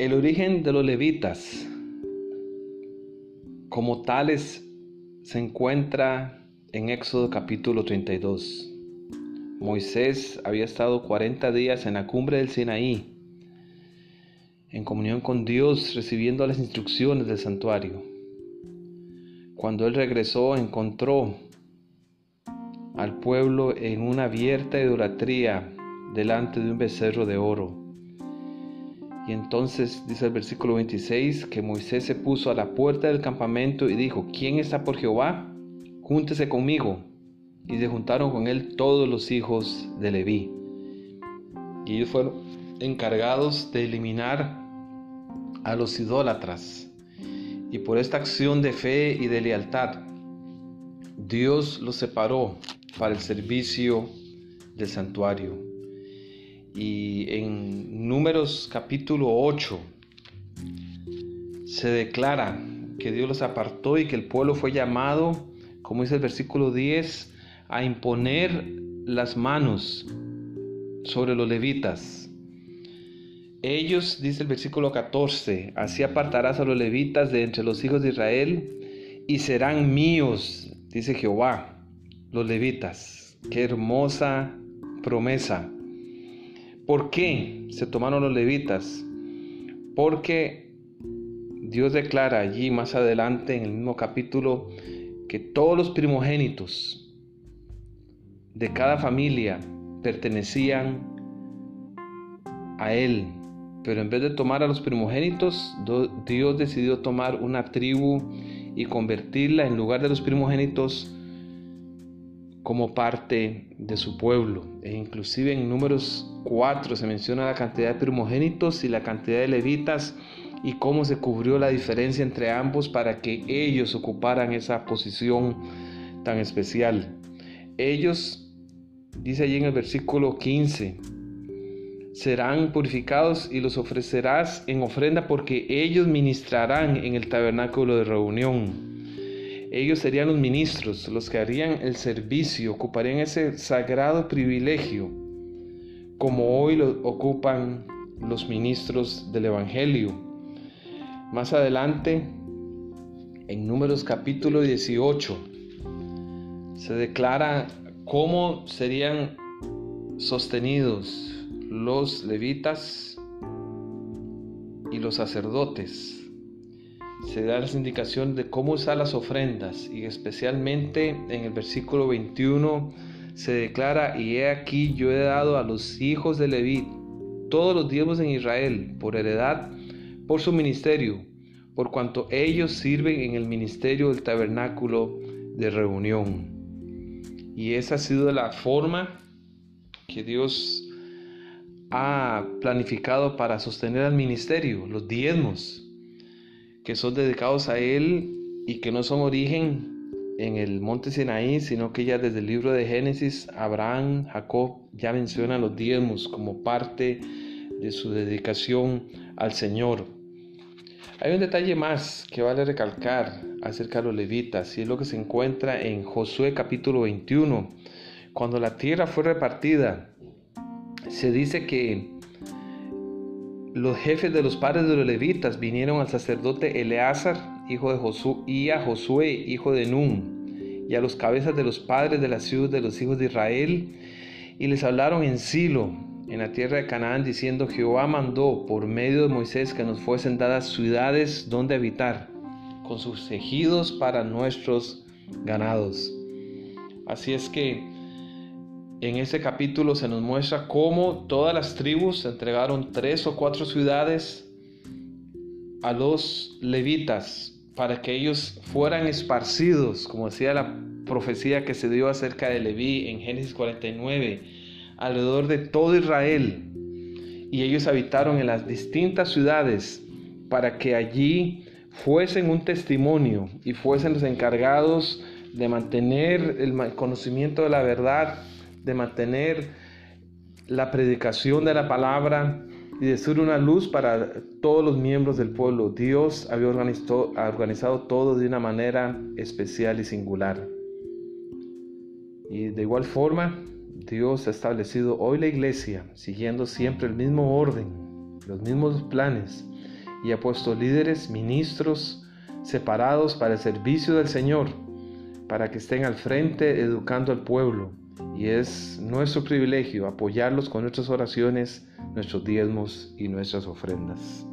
El origen de los levitas como tales se encuentra en Éxodo capítulo 32. Moisés había estado 40 días en la cumbre del Sinaí, en comunión con Dios, recibiendo las instrucciones del santuario. Cuando él regresó, encontró al pueblo en una abierta idolatría delante de un becerro de oro. Y entonces dice el versículo 26 que Moisés se puso a la puerta del campamento y dijo, ¿quién está por Jehová? Júntese conmigo. Y se juntaron con él todos los hijos de Leví. Y ellos fueron encargados de eliminar a los idólatras. Y por esta acción de fe y de lealtad, Dios los separó para el servicio del santuario. Y en Números capítulo 8 se declara que Dios los apartó y que el pueblo fue llamado, como dice el versículo 10, a imponer las manos sobre los levitas. Ellos, dice el versículo 14, así apartarás a los levitas de entre los hijos de Israel y serán míos, dice Jehová, los levitas. Qué hermosa promesa. ¿Por qué se tomaron los levitas? Porque Dios declara allí más adelante en el mismo capítulo que todos los primogénitos de cada familia pertenecían a Él. Pero en vez de tomar a los primogénitos, Dios decidió tomar una tribu y convertirla en lugar de los primogénitos como parte de su pueblo. E inclusive en números 4 se menciona la cantidad de primogénitos y la cantidad de levitas y cómo se cubrió la diferencia entre ambos para que ellos ocuparan esa posición tan especial. Ellos, dice allí en el versículo 15, serán purificados y los ofrecerás en ofrenda porque ellos ministrarán en el tabernáculo de reunión. Ellos serían los ministros, los que harían el servicio, ocuparían ese sagrado privilegio, como hoy lo ocupan los ministros del Evangelio. Más adelante, en Números capítulo 18, se declara cómo serían sostenidos los levitas y los sacerdotes se da las indicaciones de cómo usar las ofrendas y especialmente en el versículo 21 se declara, y he aquí yo he dado a los hijos de Leví todos los diezmos en Israel por heredad, por su ministerio, por cuanto ellos sirven en el ministerio del tabernáculo de reunión. Y esa ha sido la forma que Dios ha planificado para sostener al ministerio, los diezmos que son dedicados a Él y que no son origen en el monte Sinaí, sino que ya desde el libro de Génesis, Abraham, Jacob ya mencionan los diezmos como parte de su dedicación al Señor. Hay un detalle más que vale recalcar acerca de los levitas y es lo que se encuentra en Josué capítulo 21. Cuando la tierra fue repartida, se dice que los jefes de los padres de los levitas vinieron al sacerdote Eleazar, hijo de Josué, y a hijo de Nun, y a los cabezas de los padres de la ciudad de los hijos de Israel, y les hablaron en Silo, en la tierra de Canaán, diciendo, Jehová mandó por medio de Moisés que nos fuesen dadas ciudades donde habitar, con sus ejidos para nuestros ganados. Así es que en ese capítulo se nos muestra cómo todas las tribus entregaron tres o cuatro ciudades a los levitas para que ellos fueran esparcidos, como decía la profecía que se dio acerca de Leví en Génesis 49, alrededor de todo Israel. Y ellos habitaron en las distintas ciudades para que allí fuesen un testimonio y fuesen los encargados de mantener el conocimiento de la verdad de mantener la predicación de la palabra y de ser una luz para todos los miembros del pueblo. Dios había organizado, todo de una manera especial y singular. Y de igual forma, Dios ha establecido hoy la iglesia siguiendo siempre el mismo orden, los mismos planes, y ha puesto líderes, ministros, separados para el servicio del Señor, para que estén al frente educando al pueblo. Y es nuestro privilegio apoyarlos con nuestras oraciones, nuestros diezmos y nuestras ofrendas.